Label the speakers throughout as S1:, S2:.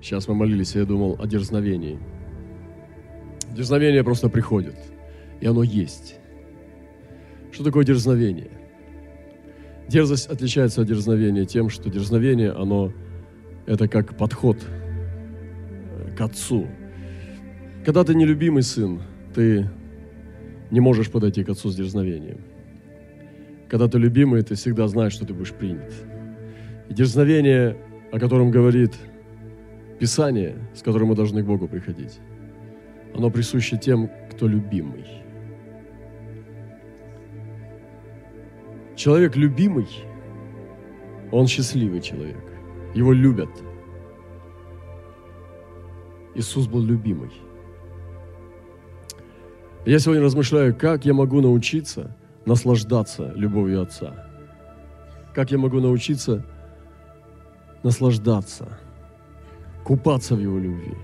S1: Сейчас мы молились, и я думал о дерзновении. Дерзновение просто приходит, и оно есть. Что такое дерзновение? Дерзость отличается от дерзновения тем, что дерзновение, оно это как подход э, к отцу. Когда ты нелюбимый сын, ты не можешь подойти к отцу с дерзновением. Когда ты любимый, ты всегда знаешь, что ты будешь принят. И дерзновение, о котором говорит Писание, с которым мы должны к Богу приходить, оно присуще тем, кто любимый. Человек любимый, он счастливый человек. Его любят. Иисус был любимый. Я сегодня размышляю, как я могу научиться наслаждаться любовью Отца. Как я могу научиться наслаждаться, купаться в Его любви.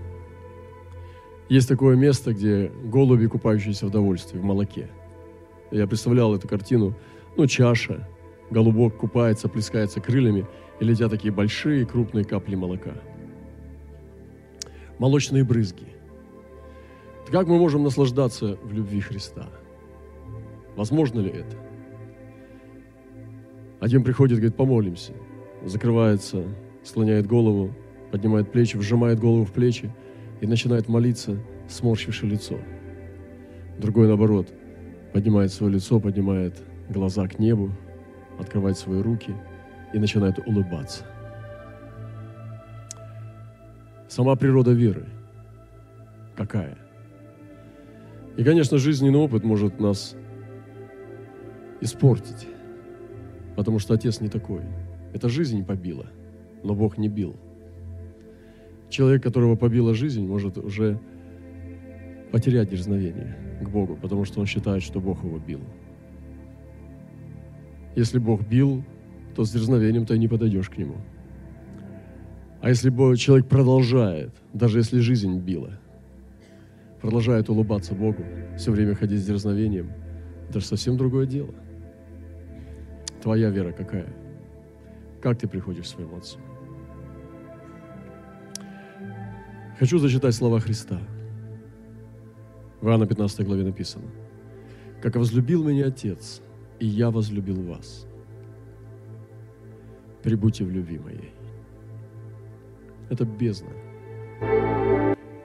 S1: Есть такое место, где голуби, купающиеся в довольстве, в молоке. Я представлял эту картину – ну, чаша, голубок купается, плескается крыльями, и летят такие большие крупные капли молока. Молочные брызги. Как мы можем наслаждаться в любви Христа? Возможно ли это? Один приходит, говорит, помолимся. Закрывается, склоняет голову, поднимает плечи, вжимает голову в плечи и начинает молиться, сморщивши лицо. Другой, наоборот, поднимает свое лицо, поднимает глаза к небу, открывает свои руки и начинает улыбаться. Сама природа веры какая? И, конечно, жизненный опыт может нас испортить, потому что Отец не такой. Это жизнь побила, но Бог не бил. Человек, которого побила жизнь, может уже потерять дерзновение к Богу, потому что он считает, что Бог его бил. Если Бог бил, то с дерзновением ты не подойдешь к Нему. А если человек продолжает, даже если жизнь била, продолжает улыбаться Богу, все время ходить с дерзновением, это же совсем другое дело. Твоя вера какая? Как ты приходишь к своему Отцу? Хочу зачитать слова Христа. В Иоанна 15 главе написано. «Как возлюбил меня Отец, и я возлюбил вас. Прибудьте в любви моей. Это бездна.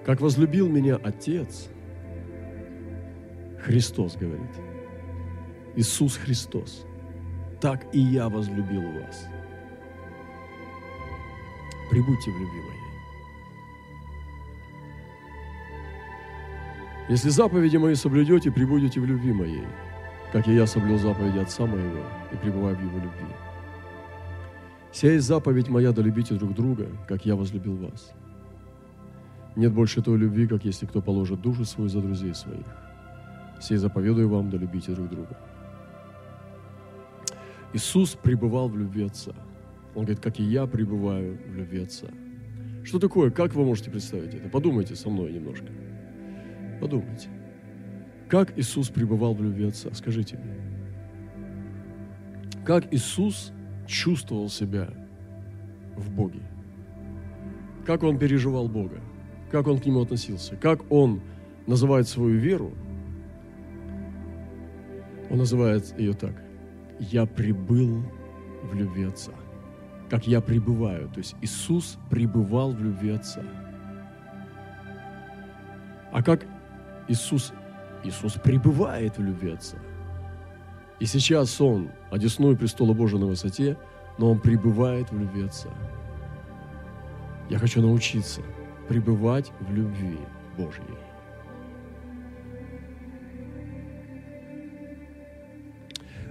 S1: Как возлюбил меня Отец, Христос говорит, Иисус Христос, так и я возлюбил вас. Прибудьте в любви моей. Если заповеди мои соблюдете, прибудете в любви моей – как и я соблюл заповеди Отца моего и пребываю в Его любви. Есть заповедь моя, да любите друг друга, как я возлюбил вас. Нет больше той любви, как если кто положит душу свою за друзей своих. Сей заповедую вам, да любите друг друга. Иисус пребывал в любви Отца. Он говорит, как и я пребываю в любви Отца. Что такое? Как вы можете представить это? Подумайте со мной немножко. Подумайте. Как Иисус пребывал в любви Отца? Скажите мне. Как Иисус чувствовал себя в Боге? Как Он переживал Бога? Как Он к Нему относился? Как Он называет свою веру? Он называет ее так. «Я прибыл в любви Отца». Как я пребываю. То есть Иисус пребывал в любви Отца. А как Иисус Иисус пребывает в любви Отца. И сейчас Он одесную престола Божия на высоте, но Он пребывает в любви Отца. Я хочу научиться пребывать в любви Божьей.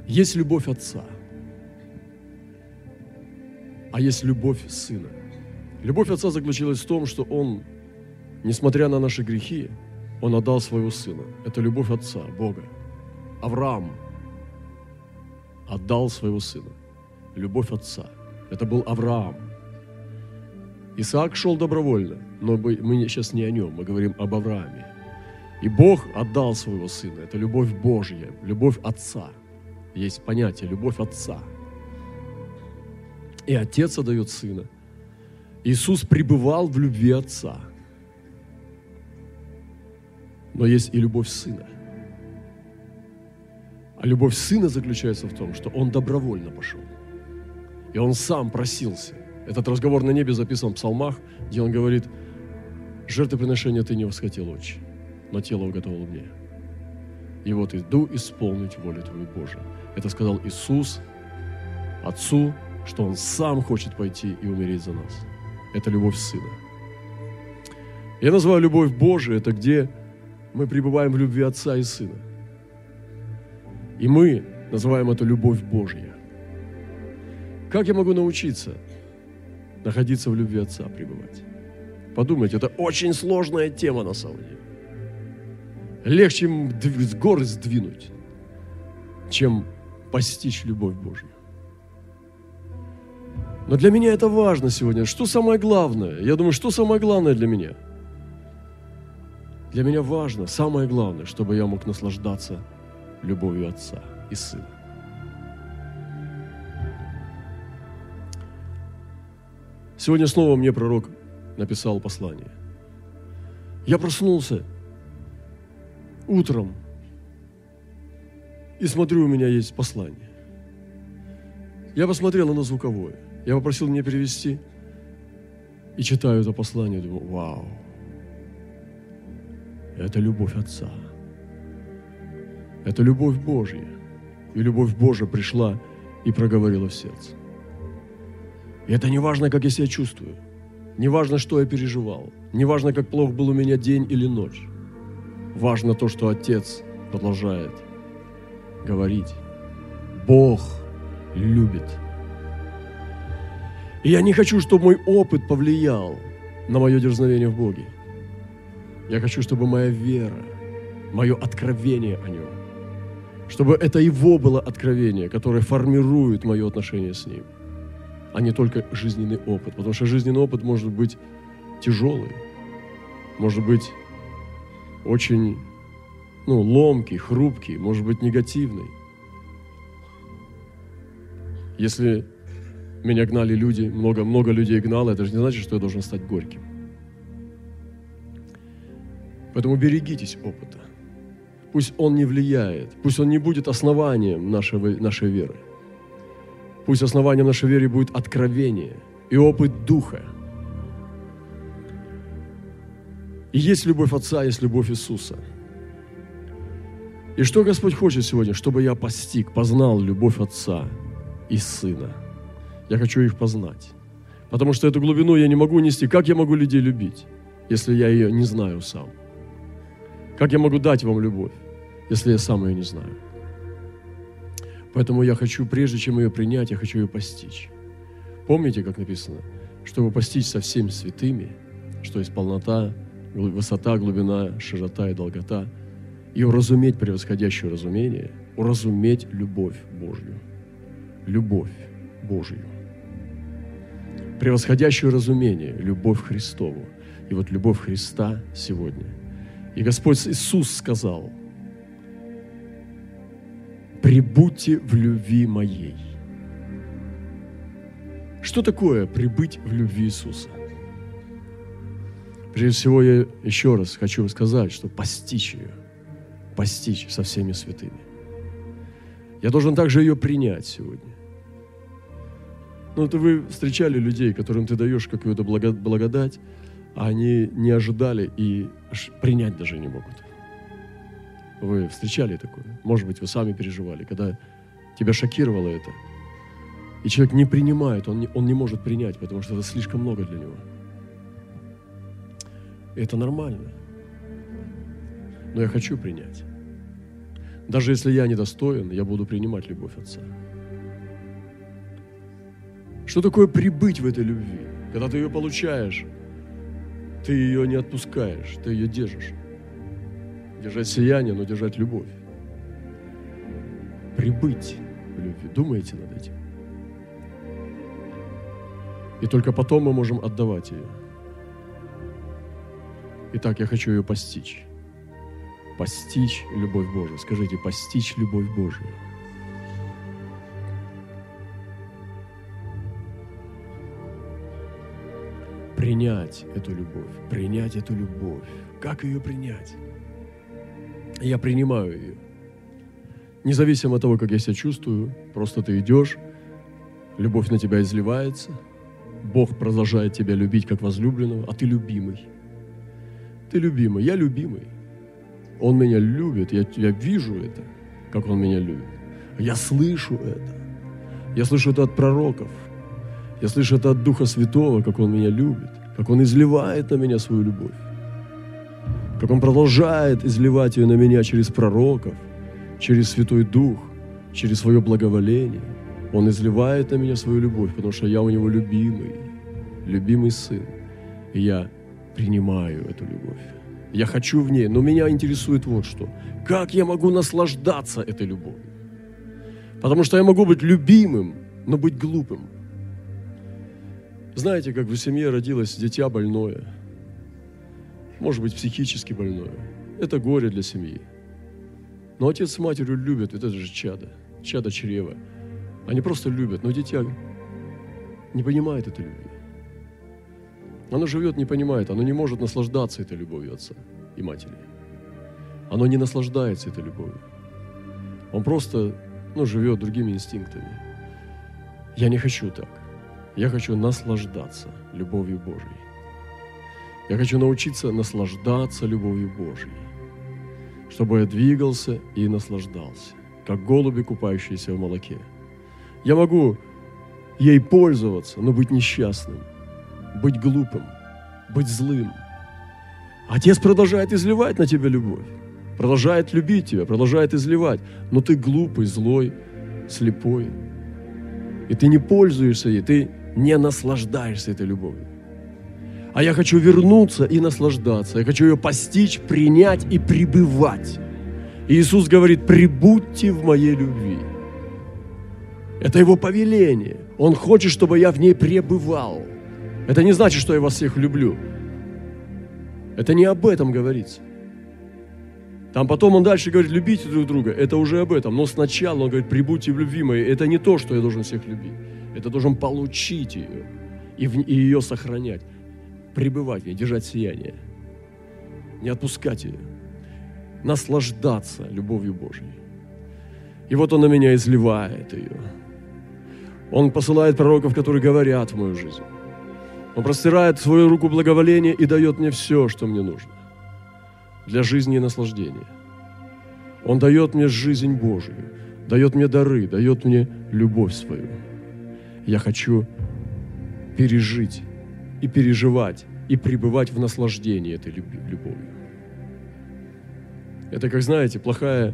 S1: Есть любовь Отца, а есть любовь Сына. Любовь Отца заключилась в том, что Он, несмотря на наши грехи, он отдал своего сына. Это любовь Отца, Бога. Авраам отдал своего сына. Любовь Отца. Это был Авраам. Исаак шел добровольно, но мы сейчас не о нем, мы говорим об Аврааме. И Бог отдал своего сына. Это любовь Божья, любовь Отца. Есть понятие любовь Отца. И Отец отдает Сына. Иисус пребывал в любви Отца. Но есть и любовь Сына. А любовь Сына заключается в том, что Он добровольно пошел. И Он сам просился. Этот разговор на небе записан в псалмах, где Он говорит, жертвоприношение ты не восхотел, Отче, но тело уготовил мне. И вот иду исполнить волю Твою Божию. Это сказал Иисус Отцу, что Он сам хочет пойти и умереть за нас. Это любовь Сына. Я называю любовь Божию, это где мы пребываем в любви Отца и Сына. И мы называем это любовь Божья. Как я могу научиться находиться в любви Отца, пребывать? Подумайте, это очень сложная тема на самом деле. Легче с горы сдвинуть, чем постичь любовь Божью. Но для меня это важно сегодня. Что самое главное? Я думаю, что самое главное для меня? Для меня важно, самое главное, чтобы я мог наслаждаться любовью Отца и Сына. Сегодня снова мне пророк написал послание. Я проснулся утром и смотрю, у меня есть послание. Я посмотрел на звуковое. Я попросил мне перевести и читаю это послание, думаю, вау, это любовь Отца. Это любовь Божья. И любовь Божья пришла и проговорила в сердце. И это не важно, как я себя чувствую. Не важно, что я переживал. Не важно, как плохо был у меня день или ночь. Важно то, что Отец продолжает говорить. Бог любит. И я не хочу, чтобы мой опыт повлиял на мое дерзновение в Боге. Я хочу, чтобы моя вера, мое откровение о Нем, чтобы это Его было откровение, которое формирует мое отношение с Ним, а не только жизненный опыт. Потому что жизненный опыт может быть тяжелый, может быть очень ну, ломкий, хрупкий, может быть негативный. Если меня гнали люди, много-много людей гнало, это же не значит, что я должен стать горьким. Поэтому берегитесь опыта. Пусть он не влияет, пусть он не будет основанием нашей, нашей веры. Пусть основанием нашей веры будет откровение и опыт Духа. И есть любовь Отца, есть любовь Иисуса. И что Господь хочет сегодня? Чтобы я постиг, познал любовь Отца и Сына. Я хочу их познать. Потому что эту глубину я не могу нести. Как я могу людей любить, если я ее не знаю сам? Как я могу дать вам любовь, если я сам ее не знаю? Поэтому я хочу, прежде чем ее принять, я хочу ее постичь. Помните, как написано? Чтобы постичь со всеми святыми, что есть полнота, высота, глубина, широта и долгота, и уразуметь превосходящее разумение, уразуметь любовь Божью. Любовь Божью. Превосходящее разумение, любовь Христову. И вот любовь Христа сегодня – и Господь Иисус сказал, прибудьте в любви моей. Что такое прибыть в любви Иисуса? Прежде всего, я еще раз хочу сказать, что постичь ее, постичь со всеми святыми. Я должен также ее принять сегодня. Ну, это вы встречали людей, которым ты даешь какую-то благодать, они не ожидали и принять даже не могут. Вы встречали такое? Может быть, вы сами переживали, когда тебя шокировало это. И человек не принимает, он не, он не может принять, потому что это слишком много для него. И это нормально. Но я хочу принять. Даже если я недостоин, я буду принимать любовь Отца. Что такое прибыть в этой любви? Когда ты ее получаешь, ты ее не отпускаешь, ты ее держишь. Держать сияние, но держать любовь. Прибыть в любви. Думаете над этим? И только потом мы можем отдавать ее. Итак, я хочу ее постичь. Постичь любовь Божию. Скажите, постичь любовь Божию. Принять эту любовь, принять эту любовь. Как ее принять? Я принимаю ее. Независимо от того, как я себя чувствую, просто ты идешь, любовь на тебя изливается, Бог продолжает тебя любить как возлюбленного, а ты любимый. Ты любимый, я любимый. Он меня любит, я, я вижу это, как Он меня любит. Я слышу это. Я слышу это от пророков. Я слышу это от Духа Святого, как Он меня любит, как Он изливает на меня свою любовь, как Он продолжает изливать ее на меня через пророков, через Святой Дух, через свое благоволение. Он изливает на меня свою любовь, потому что я у Него любимый, любимый сын. И я принимаю эту любовь. Я хочу в ней, но меня интересует вот что. Как я могу наслаждаться этой любовью? Потому что я могу быть любимым, но быть глупым. Знаете, как в семье родилось дитя больное, может быть, психически больное. Это горе для семьи. Но отец с матерью любят, это же чадо, чадо чрева. Они просто любят, но дитя не понимает этой любви. Оно живет, не понимает, оно не может наслаждаться этой любовью отца и матери. Оно не наслаждается этой любовью. Он просто ну, живет другими инстинктами. Я не хочу так. Я хочу наслаждаться любовью Божьей. Я хочу научиться наслаждаться любовью Божьей, чтобы я двигался и наслаждался, как голуби, купающиеся в молоке. Я могу ей пользоваться, но быть несчастным, быть глупым, быть злым. Отец продолжает изливать на тебя любовь продолжает любить тебя, продолжает изливать, но ты глупый, злой, слепой. И ты не пользуешься ей, ты не наслаждаешься этой любовью. А я хочу вернуться и наслаждаться. Я хочу ее постичь, принять и пребывать. И Иисус говорит, прибудьте в моей любви. Это Его повеление. Он хочет, чтобы я в ней пребывал. Это не значит, что я вас всех люблю. Это не об этом говорится. Там потом он дальше говорит, любите друг друга. Это уже об этом. Но сначала он говорит, прибудьте в любви моей. Это не то, что я должен всех любить. Это должен получить ее и, в, и ее сохранять. Пребывать в ней, держать сияние. Не отпускать ее. Наслаждаться любовью Божьей. И вот он на меня изливает ее. Он посылает пророков, которые говорят в мою жизнь. Он простирает свою руку благоволения и дает мне все, что мне нужно для жизни и наслаждения. Он дает мне жизнь Божию, дает мне дары, дает мне любовь свою. Я хочу пережить и переживать, и пребывать в наслаждении этой любовью. Это, как знаете, плохая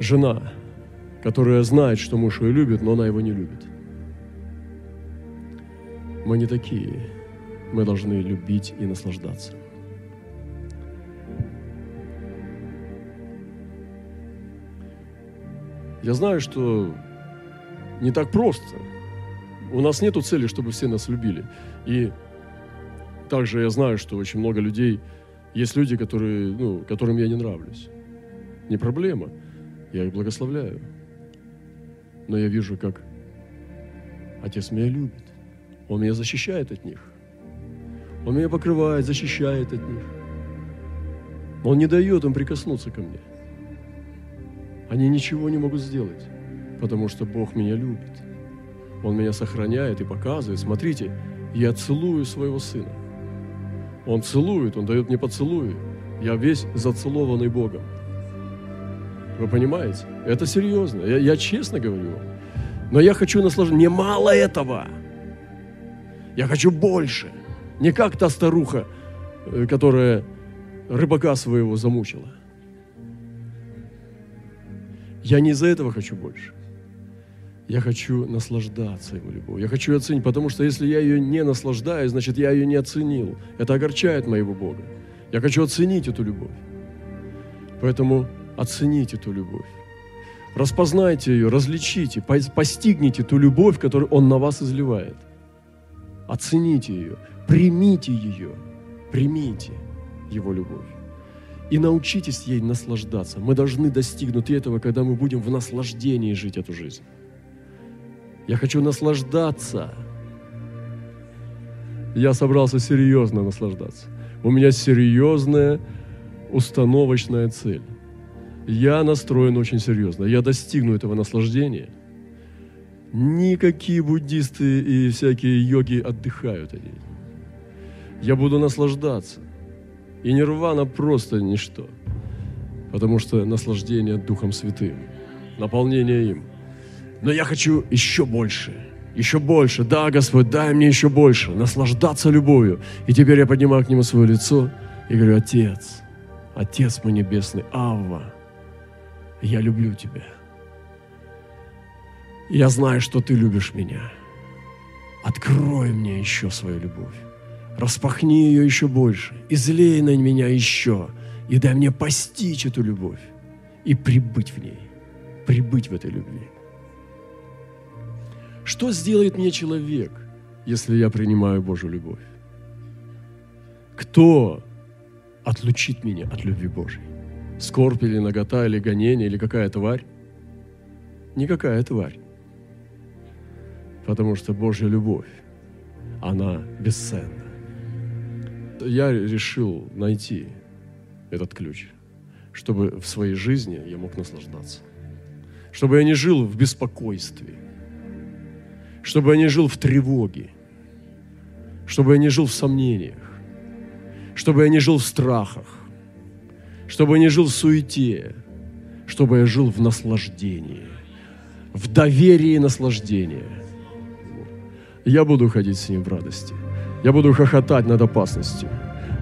S1: жена, которая знает, что муж ее любит, но она его не любит. Мы не такие. Мы должны любить и наслаждаться. Я знаю, что не так просто. У нас нет цели, чтобы все нас любили. И также я знаю, что очень много людей, есть люди, которые, ну, которым я не нравлюсь. Не проблема. Я их благословляю. Но я вижу, как Отец меня любит. Он меня защищает от них. Он меня покрывает, защищает от них. Он не дает им прикоснуться ко мне. Они ничего не могут сделать, потому что Бог меня любит. Он меня сохраняет и показывает. Смотрите, я целую своего сына. Он целует, он дает мне поцелуи. Я весь зацелованный Богом. Вы понимаете? Это серьезно. Я, я честно говорю вам. Но я хочу наслаждаться. Мне мало этого. Я хочу больше. Не как та старуха, э, которая рыбака своего замучила. Я не из-за этого хочу больше. Я хочу наслаждаться Его любовью. Я хочу ее оценить, потому что если я ее не наслаждаюсь, значит, я ее не оценил. Это огорчает моего Бога. Я хочу оценить эту любовь. Поэтому оцените эту любовь. Распознайте ее, различите, постигните ту любовь, которую Он на вас изливает. Оцените ее, примите ее, примите Его любовь и научитесь ей наслаждаться. Мы должны достигнуть этого, когда мы будем в наслаждении жить эту жизнь. Я хочу наслаждаться. я собрался серьезно наслаждаться. У меня серьезная установочная цель. Я настроен очень серьезно. Я достигну этого наслаждения. Никакие буддисты и всякие йоги отдыхают они. Я буду наслаждаться. И нирвана просто ничто. Потому что наслаждение Духом Святым, наполнение им. Но я хочу еще больше, еще больше. Да, Господь, дай мне еще больше, наслаждаться любовью. И теперь я поднимаю к Нему свое лицо и говорю, Отец, Отец мой Небесный, Авва, я люблю Тебя. Я знаю, что Ты любишь меня. Открой мне еще свою любовь. Распахни ее еще больше. Излей на меня еще. И дай мне постичь эту любовь. И прибыть в ней. Прибыть в этой любви. Что сделает мне человек, если я принимаю Божью любовь? Кто отлучит меня от любви Божьей? Скорбь или нагота, или гонение, или какая тварь? Никакая тварь. Потому что Божья любовь, она бесценна. Я решил найти этот ключ, чтобы в своей жизни я мог наслаждаться. Чтобы я не жил в беспокойстве. Чтобы я не жил в тревоге. Чтобы я не жил в сомнениях. Чтобы я не жил в страхах. Чтобы я не жил в суете. Чтобы я жил в наслаждении. В доверии наслаждения. Я буду ходить с ним в радости. Я буду хохотать над опасностью.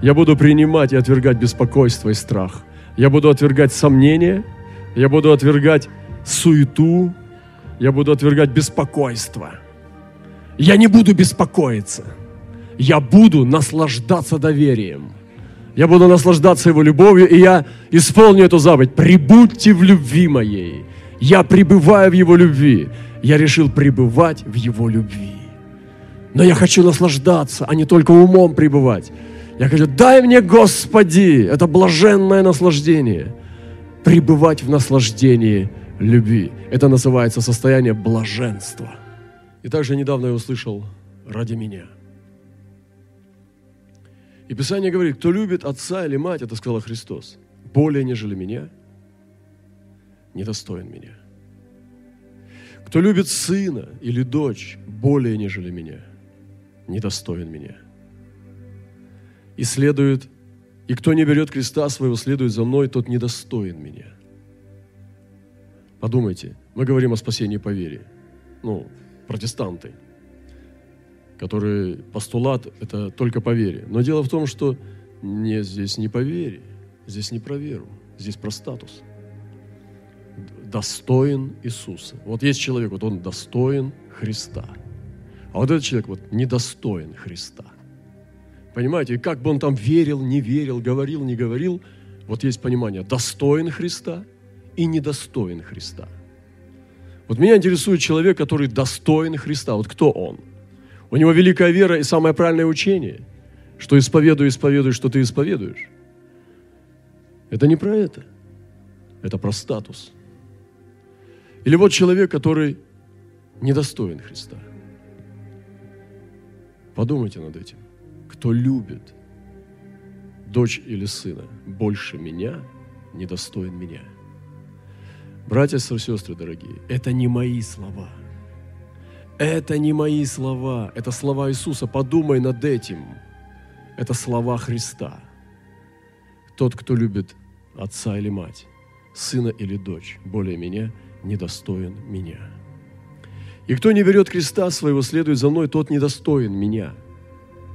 S1: Я буду принимать и отвергать беспокойство и страх. Я буду отвергать сомнения. Я буду отвергать суету. Я буду отвергать беспокойство. Я не буду беспокоиться. Я буду наслаждаться доверием. Я буду наслаждаться Его любовью, и я исполню эту заповедь. Прибудьте в любви моей. Я пребываю в Его любви. Я решил пребывать в Его любви. Но я хочу наслаждаться, а не только умом пребывать. Я хочу, дай мне, Господи, это блаженное наслаждение, пребывать в наслаждении любви. Это называется состояние блаженства. И также недавно я услышал «ради меня». И Писание говорит, кто любит отца или мать, это сказал Христос, более, нежели меня, недостоин меня. Кто любит сына или дочь более, нежели меня, недостоин меня – и следует, и кто не берет креста своего, следует за мной, тот недостоин меня. Подумайте, мы говорим о спасении по вере. Ну, протестанты, которые постулат – это только по вере. Но дело в том, что не, здесь не по вере, здесь не про веру, здесь про статус. Достоин Иисуса. Вот есть человек, вот он достоин Христа. А вот этот человек вот недостоин Христа – Понимаете, как бы он там верил, не верил, говорил, не говорил, вот есть понимание, достоин Христа и недостоин Христа. Вот меня интересует человек, который достоин Христа. Вот кто он? У него великая вера и самое правильное учение, что исповедуй, исповедуй, что ты исповедуешь. Это не про это. Это про статус. Или вот человек, который недостоин Христа. Подумайте над этим кто любит дочь или сына больше меня, недостоин меня. Братья и сестры дорогие, это не мои слова. Это не мои слова, это слова Иисуса. Подумай над этим. Это слова Христа. Тот, кто любит отца или мать, сына или дочь, более меня, недостоин меня. И кто не берет креста своего, следует за мной, тот недостоин меня –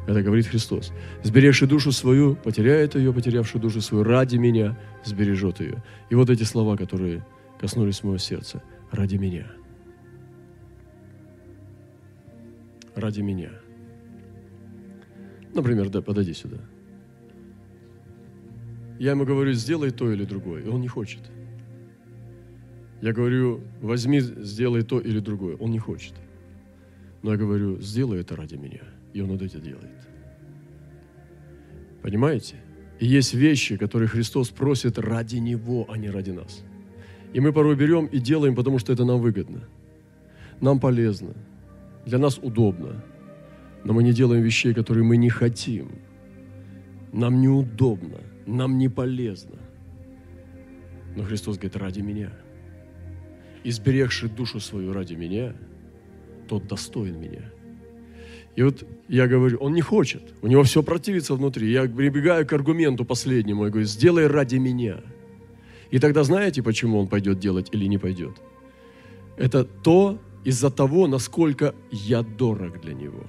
S1: это говорит Христос. Сберегший душу свою, потеряет ее, потерявший душу свою ради меня, сбережет ее. И вот эти слова, которые коснулись моего сердца. Ради меня. Ради меня. Например, да, подойди сюда. Я ему говорю, сделай то или другое, и он не хочет. Я говорю, возьми, сделай то или другое, он не хочет. Но я говорю, сделай это ради меня – и Он вот это делает. Понимаете? И есть вещи, которые Христос просит ради Него, а не ради нас. И мы порой берем и делаем, потому что это нам выгодно. Нам полезно. Для нас удобно. Но мы не делаем вещей, которые мы не хотим. Нам неудобно, нам не полезно. Но Христос говорит, ради меня. Изберегший душу свою ради меня, тот достоин меня. И вот я говорю, он не хочет, у него все противится внутри. Я прибегаю к аргументу последнему, я говорю, сделай ради меня. И тогда знаете, почему он пойдет делать или не пойдет? Это то из-за того, насколько я дорог для него.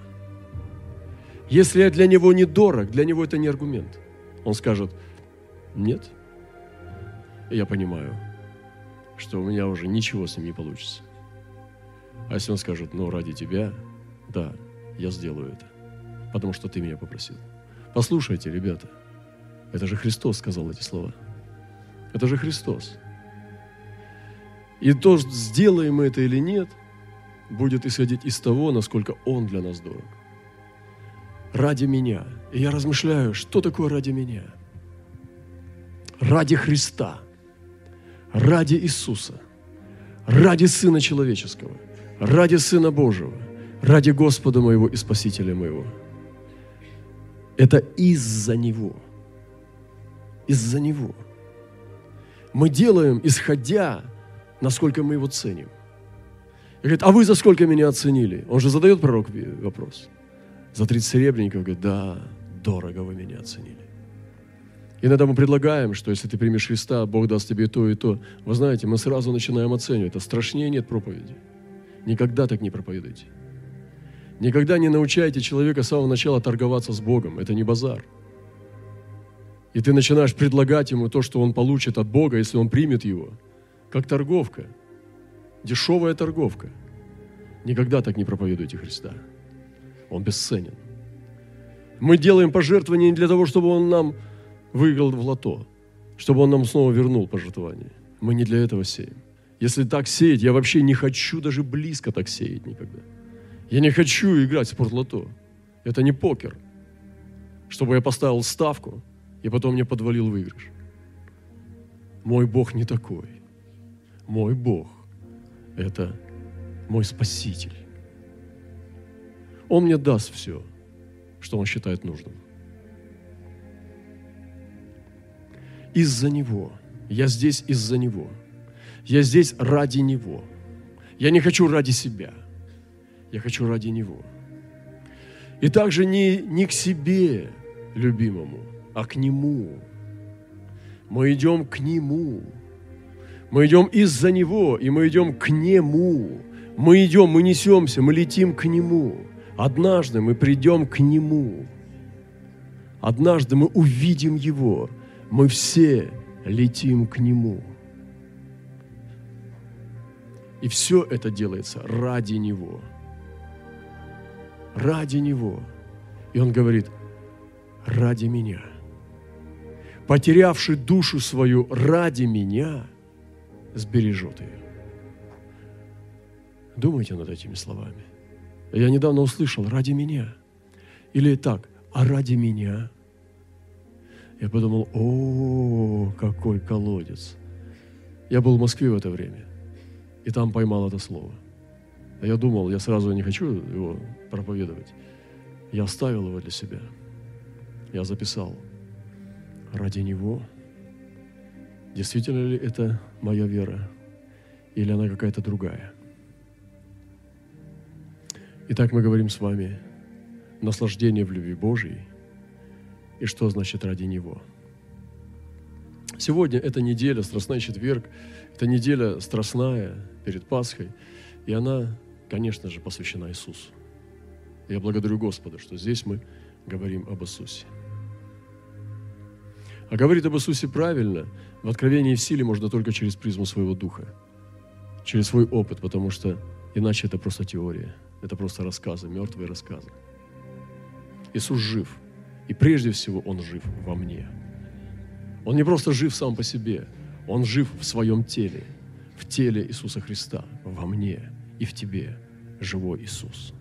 S1: Если я для него не дорог, для него это не аргумент. Он скажет, нет. Я понимаю, что у меня уже ничего с ним не получится. А если он скажет, ну, ради тебя, да, я сделаю это, потому что ты меня попросил. Послушайте, ребята, это же Христос сказал эти слова. Это же Христос. И то, сделаем мы это или нет, будет исходить из того, насколько Он для нас дорог. Ради меня. И я размышляю, что такое ради меня? Ради Христа. Ради Иисуса. Ради Сына Человеческого. Ради Сына Божьего. Ради Господа моего и Спасителя моего. Это из-за Него. Из-за Него мы делаем, исходя, насколько мы его ценим. И говорит, а вы за сколько меня оценили? Он же задает пророк вопрос. За 30 серебряников, говорит, да, дорого вы меня оценили. Иногда мы предлагаем, что если ты примешь Христа, Бог даст тебе то, и то. Вы знаете, мы сразу начинаем оценивать. Это страшнее нет проповеди. Никогда так не проповедуйте. Никогда не научайте человека с самого начала торговаться с Богом. Это не базар. И ты начинаешь предлагать ему то, что он получит от Бога, если он примет его. Как торговка. Дешевая торговка. Никогда так не проповедуйте Христа. Он бесценен. Мы делаем пожертвования не для того, чтобы он нам выиграл в лото, чтобы он нам снова вернул пожертвование. Мы не для этого сеем. Если так сеять, я вообще не хочу даже близко так сеять никогда. Я не хочу играть в спортлото. Это не покер. Чтобы я поставил ставку – и потом мне подвалил выигрыш. Мой Бог не такой. Мой Бог – это мой Спаситель. Он мне даст все, что Он считает нужным. Из-за Него. Я здесь из-за Него. Я здесь ради Него. Я не хочу ради себя. Я хочу ради Него. И также не, не к себе любимому – а к Нему. Мы идем к Нему. Мы идем из-за Него, и мы идем к Нему. Мы идем, мы несемся, мы летим к Нему. Однажды мы придем к Нему. Однажды мы увидим Его. Мы все летим к Нему. И все это делается ради Него. Ради Него. И Он говорит, ради меня – потерявший душу свою ради меня, сбережет ее. Думайте над этими словами. Я недавно услышал «ради меня». Или так «а ради меня». Я подумал, о, какой колодец. Я был в Москве в это время, и там поймал это слово. А я думал, я сразу не хочу его проповедовать. Я оставил его для себя. Я записал – ради Него? Действительно ли это моя вера? Или она какая-то другая? Итак, мы говорим с вами наслаждение в любви Божьей и что значит ради Него. Сегодня это неделя, Страстной четверг, это неделя страстная перед Пасхой, и она, конечно же, посвящена Иисусу. Я благодарю Господа, что здесь мы говорим об Иисусе. А говорит об Иисусе правильно, в откровении и в силе можно только через призму своего духа, через свой опыт, потому что иначе это просто теория, это просто рассказы, мертвые рассказы. Иисус жив, и прежде всего Он жив во мне. Он не просто жив сам по себе, Он жив в своем теле, в теле Иисуса Христа, во мне и в тебе, живой Иисус.